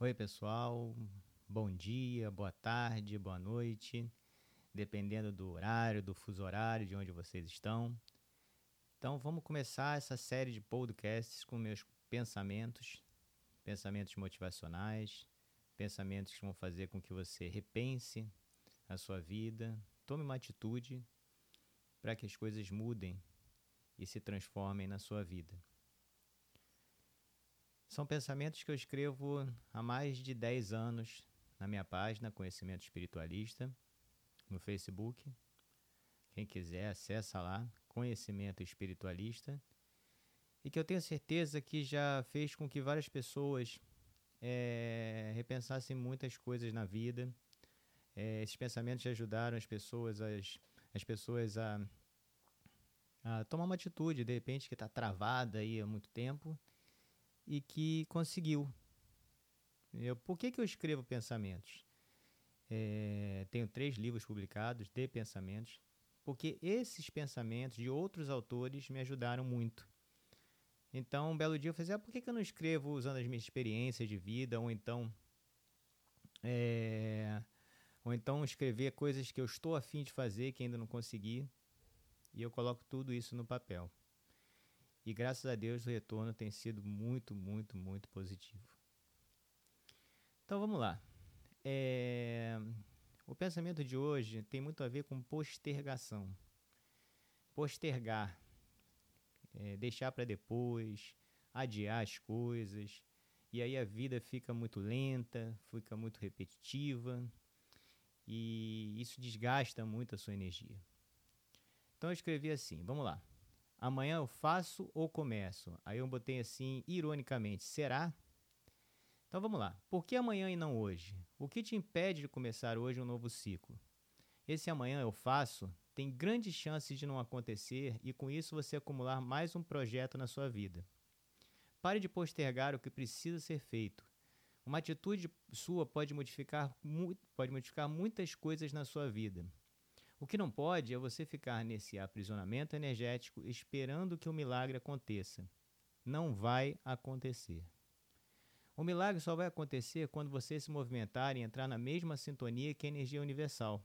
Oi, pessoal. Bom dia, boa tarde, boa noite, dependendo do horário, do fuso horário, de onde vocês estão. Então, vamos começar essa série de podcasts com meus pensamentos, pensamentos motivacionais, pensamentos que vão fazer com que você repense a sua vida, tome uma atitude para que as coisas mudem e se transformem na sua vida. São pensamentos que eu escrevo há mais de 10 anos na minha página Conhecimento Espiritualista no Facebook. Quem quiser, acessa lá, Conhecimento Espiritualista. E que eu tenho certeza que já fez com que várias pessoas é, repensassem muitas coisas na vida. É, esses pensamentos ajudaram as pessoas, as, as pessoas a, a tomar uma atitude, de repente, que está travada aí há muito tempo e que conseguiu. Eu, por que, que eu escrevo pensamentos? É, tenho três livros publicados de pensamentos, porque esses pensamentos de outros autores me ajudaram muito. Então, um belo dia eu falei, assim, ah, por que, que eu não escrevo usando as minhas experiências de vida, ou então, é, ou então escrever coisas que eu estou afim de fazer que ainda não consegui, e eu coloco tudo isso no papel. E graças a Deus o retorno tem sido muito, muito, muito positivo. Então vamos lá. É... O pensamento de hoje tem muito a ver com postergação. Postergar. É, deixar para depois, adiar as coisas. E aí a vida fica muito lenta, fica muito repetitiva. E isso desgasta muito a sua energia. Então eu escrevi assim: vamos lá. Amanhã eu faço ou começo? Aí eu botei assim, ironicamente, será? Então vamos lá. Por que amanhã e não hoje? O que te impede de começar hoje um novo ciclo? Esse amanhã eu faço tem grandes chances de não acontecer e com isso você acumular mais um projeto na sua vida. Pare de postergar o que precisa ser feito. Uma atitude sua pode modificar, pode modificar muitas coisas na sua vida. O que não pode é você ficar nesse aprisionamento energético esperando que o milagre aconteça. Não vai acontecer. O milagre só vai acontecer quando você se movimentar e entrar na mesma sintonia que a energia universal.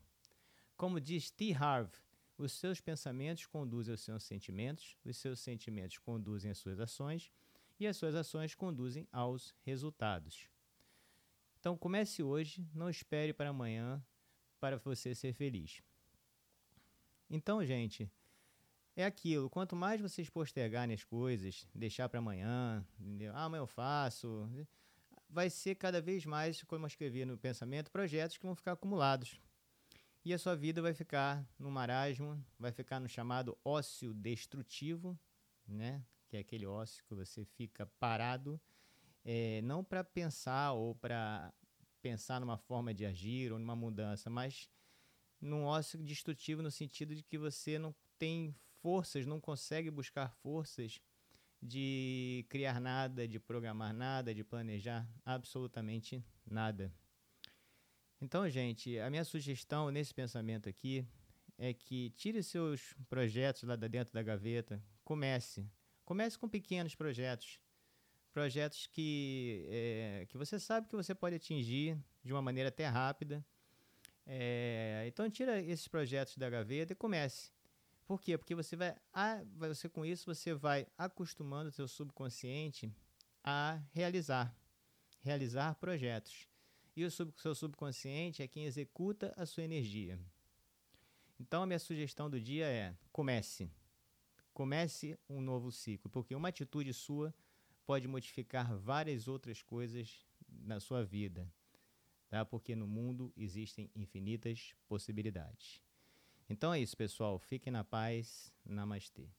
Como diz T. Harv, os seus pensamentos conduzem aos seus sentimentos, os seus sentimentos conduzem às suas ações e as suas ações conduzem aos resultados. Então comece hoje, não espere para amanhã para você ser feliz. Então, gente, é aquilo. Quanto mais vocês postergarem as coisas, deixar para amanhã, entendeu? Ah, amanhã eu faço. Vai ser cada vez mais, como eu escrevi no pensamento, projetos que vão ficar acumulados. E a sua vida vai ficar no marasmo, vai ficar no chamado ócio destrutivo, né? Que é aquele ócio que você fica parado, é, não para pensar ou para pensar numa forma de agir ou numa mudança, mas num ócio destrutivo no sentido de que você não tem forças, não consegue buscar forças de criar nada, de programar nada, de planejar absolutamente nada. Então, gente, a minha sugestão nesse pensamento aqui é que tire seus projetos lá da dentro da gaveta, comece. Comece com pequenos projetos. Projetos que, é, que você sabe que você pode atingir de uma maneira até rápida é, então tira esses projetos da gaveta e comece. Por quê? Porque você vai, você com isso você vai acostumando o seu subconsciente a realizar, realizar projetos. E o sub, seu subconsciente é quem executa a sua energia. Então a minha sugestão do dia é: comece. Comece um novo ciclo, porque uma atitude sua pode modificar várias outras coisas na sua vida tá? porque no mundo existem infinitas possibilidades. Então é isso, pessoal. Fiquem na paz. Namastê.